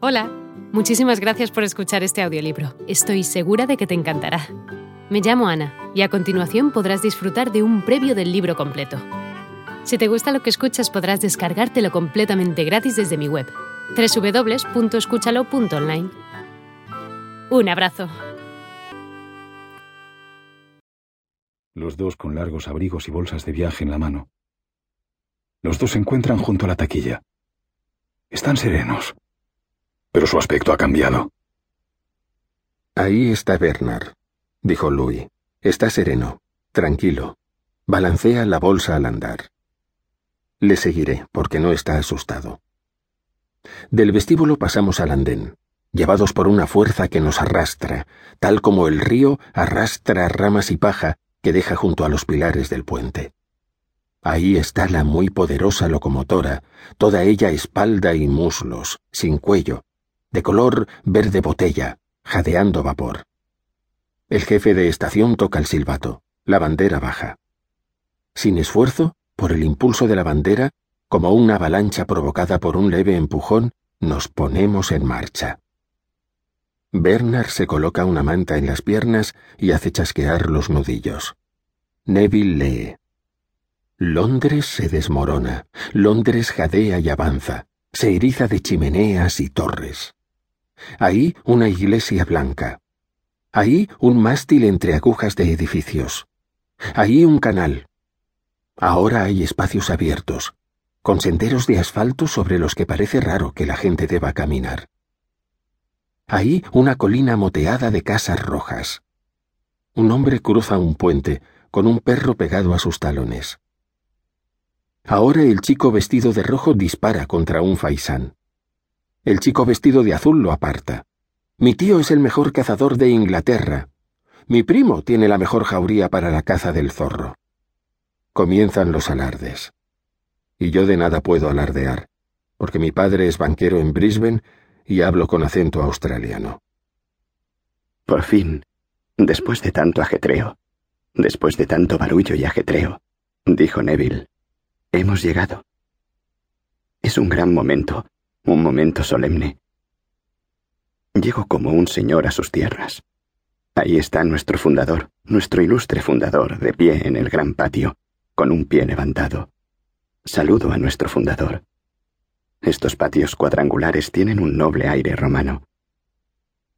Hola, muchísimas gracias por escuchar este audiolibro. Estoy segura de que te encantará. Me llamo Ana y a continuación podrás disfrutar de un previo del libro completo. Si te gusta lo que escuchas podrás descargártelo completamente gratis desde mi web, www.escúchalo.online. Un abrazo. Los dos con largos abrigos y bolsas de viaje en la mano. Los dos se encuentran junto a la taquilla. Están serenos pero su aspecto ha cambiado. Ahí está Bernard, dijo Louis. Está sereno, tranquilo. Balancea la bolsa al andar. Le seguiré, porque no está asustado. Del vestíbulo pasamos al andén, llevados por una fuerza que nos arrastra, tal como el río arrastra ramas y paja que deja junto a los pilares del puente. Ahí está la muy poderosa locomotora, toda ella espalda y muslos, sin cuello, de color verde botella, jadeando vapor. El jefe de estación toca el silbato, la bandera baja. Sin esfuerzo, por el impulso de la bandera, como una avalancha provocada por un leve empujón, nos ponemos en marcha. Bernard se coloca una manta en las piernas y hace chasquear los nudillos. Neville lee. Londres se desmorona, Londres jadea y avanza, se eriza de chimeneas y torres. Ahí una iglesia blanca. Ahí un mástil entre agujas de edificios. Ahí un canal. Ahora hay espacios abiertos, con senderos de asfalto sobre los que parece raro que la gente deba caminar. Ahí una colina moteada de casas rojas. Un hombre cruza un puente, con un perro pegado a sus talones. Ahora el chico vestido de rojo dispara contra un faisán. El chico vestido de azul lo aparta. Mi tío es el mejor cazador de Inglaterra. Mi primo tiene la mejor jauría para la caza del zorro. Comienzan los alardes. Y yo de nada puedo alardear, porque mi padre es banquero en Brisbane y hablo con acento australiano. Por fin, después de tanto ajetreo, después de tanto barullo y ajetreo, dijo Neville, hemos llegado. Es un gran momento un momento solemne. Llego como un señor a sus tierras. Ahí está nuestro fundador, nuestro ilustre fundador, de pie en el gran patio, con un pie levantado. Saludo a nuestro fundador. Estos patios cuadrangulares tienen un noble aire romano.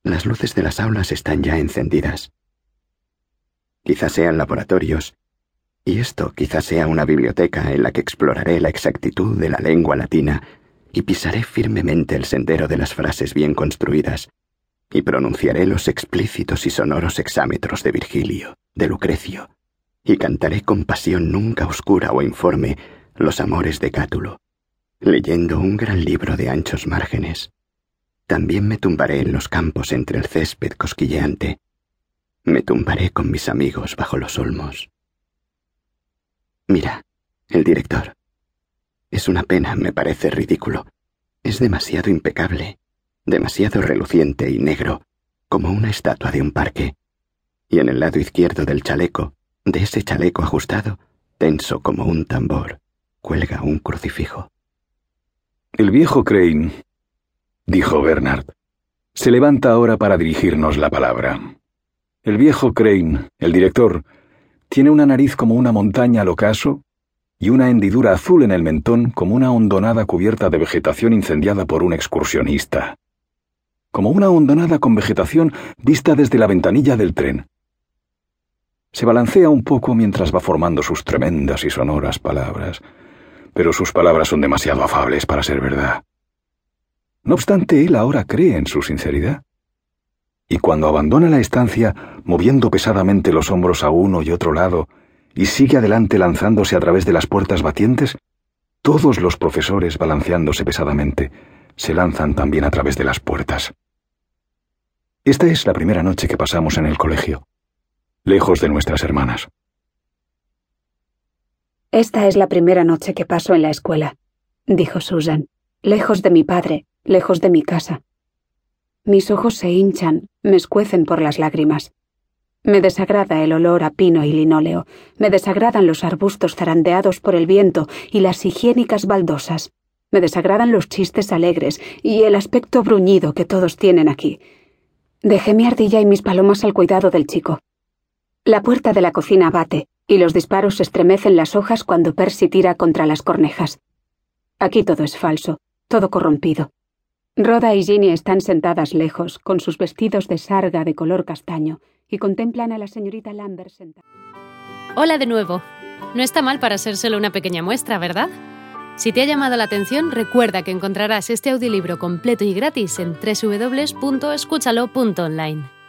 Las luces de las aulas están ya encendidas. Quizás sean laboratorios, y esto quizás sea una biblioteca en la que exploraré la exactitud de la lengua latina y pisaré firmemente el sendero de las frases bien construidas, y pronunciaré los explícitos y sonoros exámetros de Virgilio, de Lucrecio, y cantaré con pasión nunca oscura o informe los amores de Cátulo, leyendo un gran libro de anchos márgenes. También me tumbaré en los campos entre el césped cosquilleante. Me tumbaré con mis amigos bajo los olmos. Mira, el director. Es una pena, me parece ridículo. Es demasiado impecable, demasiado reluciente y negro, como una estatua de un parque. Y en el lado izquierdo del chaleco, de ese chaleco ajustado, tenso como un tambor, cuelga un crucifijo. El viejo Crane, dijo Bernard, se levanta ahora para dirigirnos la palabra. El viejo Crane, el director, tiene una nariz como una montaña al ocaso y una hendidura azul en el mentón como una hondonada cubierta de vegetación incendiada por un excursionista. Como una hondonada con vegetación vista desde la ventanilla del tren. Se balancea un poco mientras va formando sus tremendas y sonoras palabras, pero sus palabras son demasiado afables para ser verdad. No obstante, él ahora cree en su sinceridad. Y cuando abandona la estancia, moviendo pesadamente los hombros a uno y otro lado, y sigue adelante lanzándose a través de las puertas batientes, todos los profesores, balanceándose pesadamente, se lanzan también a través de las puertas. Esta es la primera noche que pasamos en el colegio, lejos de nuestras hermanas. Esta es la primera noche que paso en la escuela, dijo Susan, lejos de mi padre, lejos de mi casa. Mis ojos se hinchan, me escuecen por las lágrimas. Me desagrada el olor a pino y linóleo, me desagradan los arbustos zarandeados por el viento y las higiénicas baldosas. Me desagradan los chistes alegres y el aspecto bruñido que todos tienen aquí. Dejé mi ardilla y mis palomas al cuidado del chico. La puerta de la cocina bate, y los disparos estremecen las hojas cuando Percy tira contra las cornejas. Aquí todo es falso, todo corrompido. Rhoda y Ginny están sentadas lejos, con sus vestidos de sarga de color castaño, y contemplan a la señorita Lambert sentada. Hola de nuevo. No está mal para ser solo una pequeña muestra, ¿verdad? Si te ha llamado la atención, recuerda que encontrarás este audiolibro completo y gratis en www.escúchalo.online.